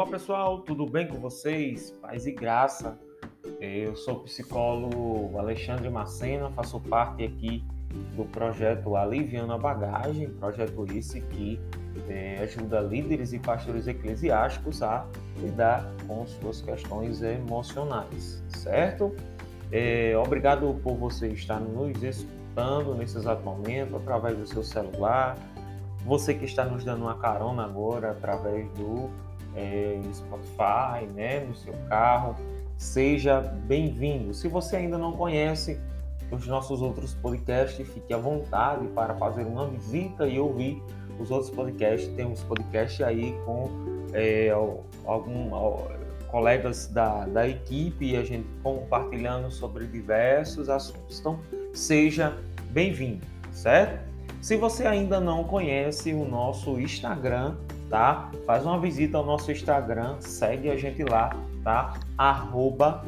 Olá pessoal, tudo bem com vocês? Paz e graça. Eu sou o psicólogo Alexandre Macena, faço parte aqui do projeto Aliviando a Bagagem, projeto esse que é, ajuda líderes e pastores eclesiásticos a lidar com suas questões emocionais, certo? É, obrigado por você estar nos escutando nesse exato momento através do seu celular, você que está nos dando uma carona agora através do é, Spotify, né, no seu carro, seja bem-vindo. Se você ainda não conhece os nossos outros podcasts, fique à vontade para fazer uma visita e ouvir os outros podcasts. Temos podcast aí com é, algum colegas da, da equipe e a gente compartilhando sobre diversos assuntos. Então, seja bem-vindo, certo? Se você ainda não conhece o nosso Instagram, tá? Faz uma visita ao nosso Instagram, segue a gente lá, tá? Arroba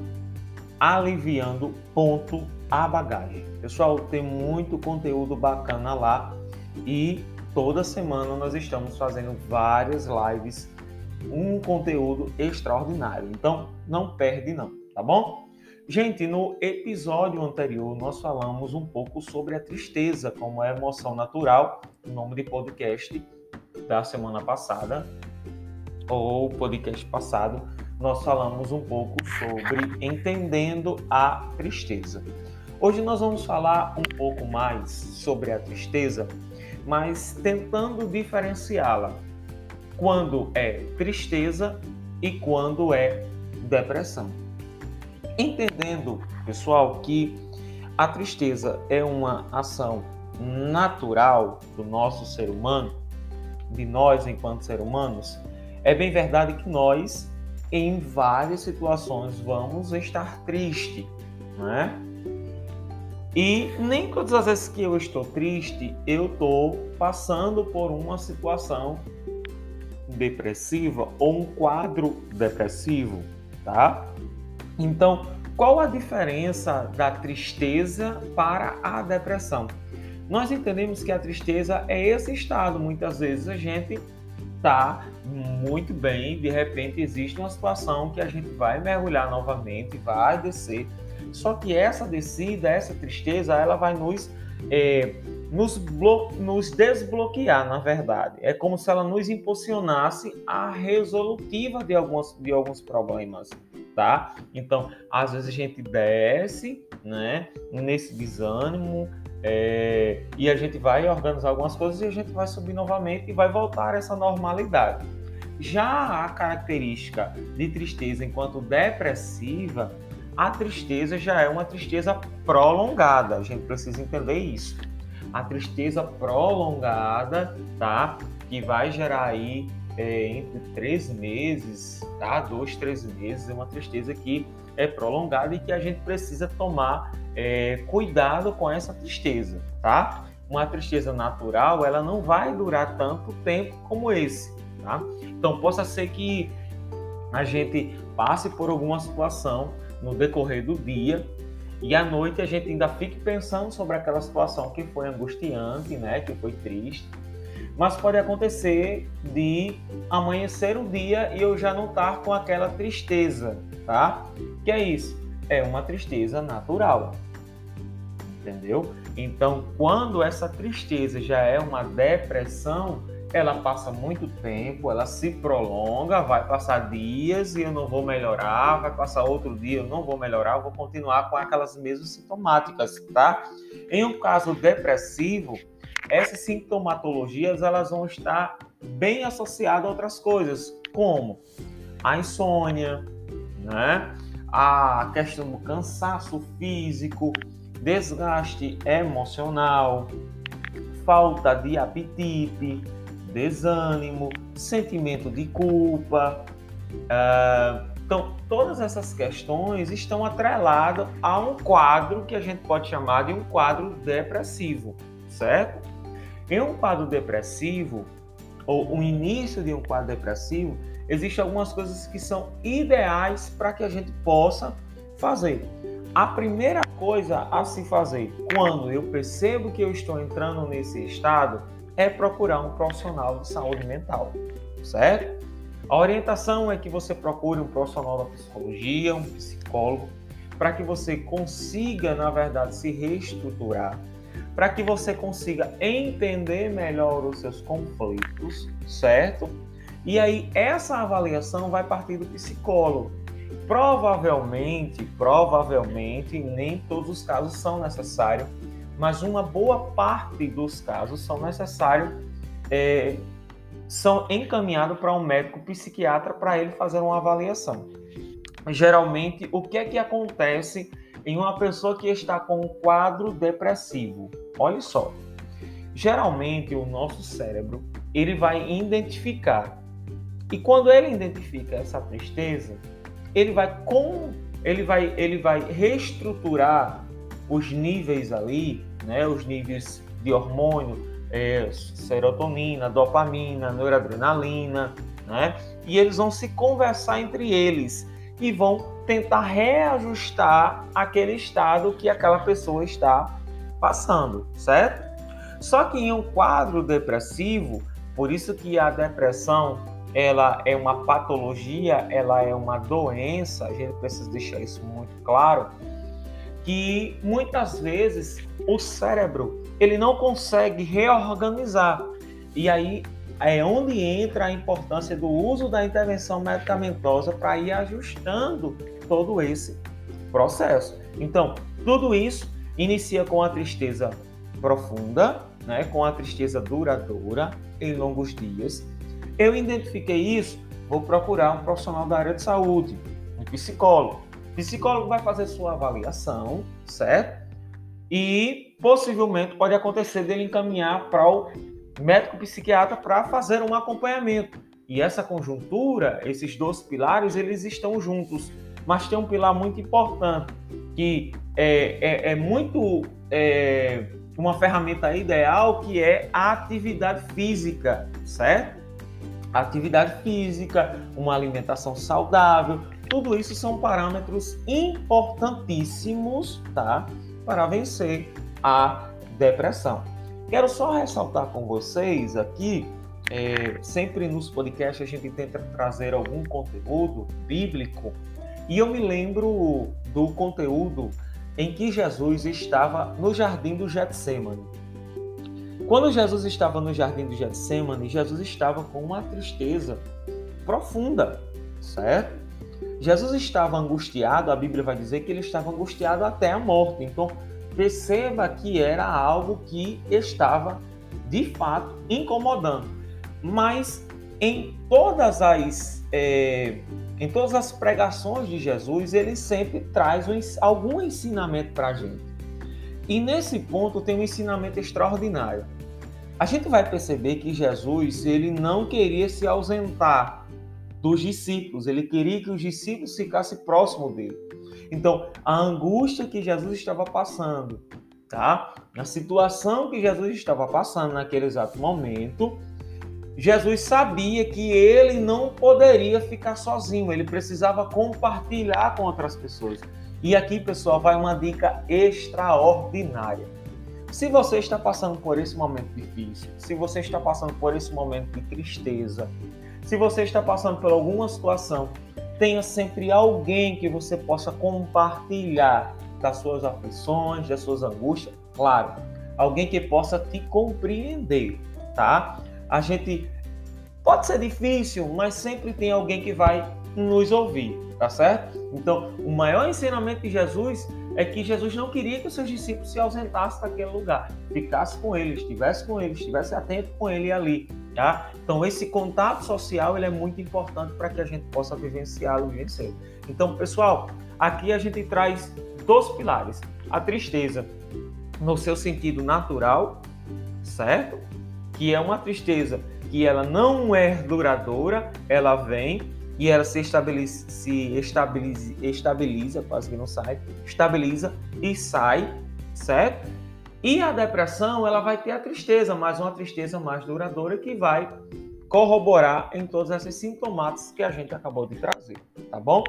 aliviando.abagagem. Pessoal, tem muito conteúdo bacana lá e toda semana nós estamos fazendo várias lives, um conteúdo extraordinário. Então, não perde não, tá bom? Gente, no episódio anterior nós falamos um pouco sobre a tristeza como a emoção natural, o nome de podcast da semana passada, ou podcast passado, nós falamos um pouco sobre entendendo a tristeza. Hoje nós vamos falar um pouco mais sobre a tristeza, mas tentando diferenciá-la quando é tristeza e quando é depressão. Entendendo, pessoal, que a tristeza é uma ação natural do nosso ser humano, de nós enquanto seres humanos, é bem verdade que nós, em várias situações, vamos estar triste, né? E nem todas as vezes que eu estou triste, eu estou passando por uma situação depressiva ou um quadro depressivo, tá? Então, qual a diferença da tristeza para a depressão? Nós entendemos que a tristeza é esse estado. Muitas vezes a gente está muito bem, de repente existe uma situação que a gente vai mergulhar novamente, vai descer. Só que essa descida, essa tristeza, ela vai nos, é, nos, nos desbloquear, na verdade. É como se ela nos impulsionasse a resolutiva de, algumas, de alguns problemas tá? Então, às vezes a gente desce, né, nesse desânimo, é, e a gente vai organizar algumas coisas e a gente vai subir novamente e vai voltar a essa normalidade. Já a característica de tristeza enquanto depressiva, a tristeza já é uma tristeza prolongada. A gente precisa entender isso. A tristeza prolongada, tá? Que vai gerar aí é, entre três meses, tá? Dois, três meses, é uma tristeza que é prolongada e que a gente precisa tomar é, cuidado com essa tristeza, tá? Uma tristeza natural, ela não vai durar tanto tempo como esse, tá? Então, possa ser que a gente passe por alguma situação no decorrer do dia e à noite a gente ainda fique pensando sobre aquela situação que foi angustiante, né? Que foi triste mas pode acontecer de amanhecer um dia e eu já não estar com aquela tristeza, tá? Que é isso? É uma tristeza natural. Entendeu? Então, quando essa tristeza já é uma depressão, ela passa muito tempo, ela se prolonga, vai passar dias e eu não vou melhorar, vai passar outro dia eu não vou melhorar, eu vou continuar com aquelas mesmas sintomáticas, tá? Em um caso depressivo, essas sintomatologias elas vão estar bem associadas a outras coisas, como a insônia, né? A questão do cansaço físico, desgaste emocional, falta de apetite, desânimo, sentimento de culpa. Uh, então, todas essas questões estão atreladas a um quadro que a gente pode chamar de um quadro depressivo, certo? Em um quadro depressivo, ou o início de um quadro depressivo, existem algumas coisas que são ideais para que a gente possa fazer. A primeira coisa a se fazer quando eu percebo que eu estou entrando nesse estado é procurar um profissional de saúde mental, certo? A orientação é que você procure um profissional da psicologia, um psicólogo, para que você consiga, na verdade, se reestruturar, para que você consiga entender melhor os seus conflitos, certo? E aí essa avaliação vai partir do psicólogo. Provavelmente, provavelmente, nem todos os casos são necessários, mas uma boa parte dos casos são necessários, é, são encaminhados para um médico psiquiatra para ele fazer uma avaliação. Geralmente, o que é que acontece em uma pessoa que está com um quadro depressivo? Olha só, geralmente o nosso cérebro ele vai identificar e quando ele identifica essa tristeza, ele vai com ele vai ele vai reestruturar os níveis ali, né, os níveis de hormônio, é, serotonina, dopamina, noradrenalina, né? E eles vão se conversar entre eles e vão tentar reajustar aquele estado que aquela pessoa está passando, certo? Só que em um quadro depressivo, por isso que a depressão ela é uma patologia, ela é uma doença, a gente precisa deixar isso muito claro, que muitas vezes o cérebro ele não consegue reorganizar. E aí é onde entra a importância do uso da intervenção medicamentosa para ir ajustando todo esse processo. Então, tudo isso inicia com a tristeza profunda, né, com a tristeza duradoura em longos dias, eu identifiquei isso, vou procurar um profissional da área de saúde, um psicólogo. O psicólogo vai fazer sua avaliação, certo? E possivelmente pode acontecer dele encaminhar para o médico psiquiatra para fazer um acompanhamento. E essa conjuntura, esses dois pilares, eles estão juntos. Mas tem um pilar muito importante, que é, é, é muito é, uma ferramenta ideal, que é a atividade física, certo? Atividade física, uma alimentação saudável, tudo isso são parâmetros importantíssimos, tá? Para vencer a depressão. Quero só ressaltar com vocês aqui, é, sempre nos podcasts a gente tenta trazer algum conteúdo bíblico, e eu me lembro do conteúdo em que Jesus estava no jardim do Getsemane. Quando Jesus estava no jardim do Getsemane, Jesus estava com uma tristeza profunda, certo? Jesus estava angustiado, a Bíblia vai dizer que ele estava angustiado até a morte. Então, perceba que era algo que estava de fato incomodando. Mas em todas as é, em todas as pregações de Jesus, ele sempre traz algum ensinamento para a gente. E nesse ponto tem um ensinamento extraordinário. A gente vai perceber que Jesus ele não queria se ausentar dos discípulos, ele queria que os discípulos ficassem próximos dele. Então, a angústia que Jesus estava passando, tá? A situação que Jesus estava passando naquele exato momento, Jesus sabia que ele não poderia ficar sozinho, ele precisava compartilhar com outras pessoas. E aqui, pessoal, vai uma dica extraordinária. Se você está passando por esse momento difícil, se você está passando por esse momento de tristeza, se você está passando por alguma situação, tenha sempre alguém que você possa compartilhar das suas aflições, das suas angústias, claro, alguém que possa te compreender, tá? A gente pode ser difícil, mas sempre tem alguém que vai nos ouvir, tá certo? Então, o maior ensinamento de Jesus é que Jesus não queria que os seus discípulos se ausentassem daquele lugar, ficasse com ele, estivesse com ele, estivesse atento com ele ali, tá? Então, esse contato social ele é muito importante para que a gente possa vivenciá-lo e vencer. Então, pessoal, aqui a gente traz dois pilares: a tristeza no seu sentido natural, certo? Que é uma tristeza que ela não é duradoura, ela vem e ela se estabiliza, se estabiliza, estabiliza, quase que não sai, estabiliza e sai, certo? E a depressão, ela vai ter a tristeza, mas uma tristeza mais duradoura que vai corroborar em todos esses sintomas que a gente acabou de trazer, tá bom?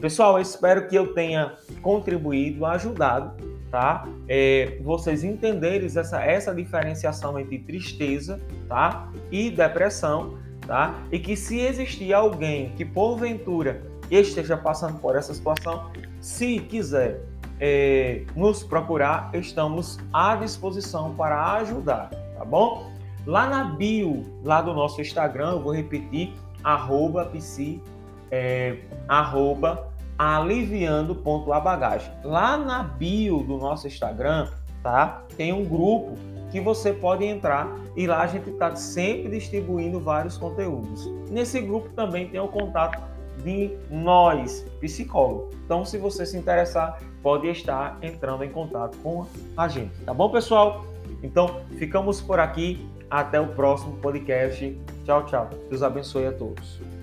Pessoal, eu espero que eu tenha contribuído, ajudado, tá? É, vocês entenderem essa, essa diferenciação entre tristeza, tá? E depressão tá? E que se existir alguém que porventura esteja passando por essa situação, se quiser é, nos procurar, estamos à disposição para ajudar, tá bom? Lá na bio, lá do nosso Instagram, eu vou repetir, arroba psi, é, arroba aliviando.abagagem. Lá na bio do nosso Instagram, tá? Tem um grupo que você pode entrar e lá a gente está sempre distribuindo vários conteúdos. Nesse grupo também tem o contato de nós, psicólogos. Então, se você se interessar, pode estar entrando em contato com a gente. Tá bom, pessoal? Então, ficamos por aqui. Até o próximo podcast. Tchau, tchau. Deus abençoe a todos.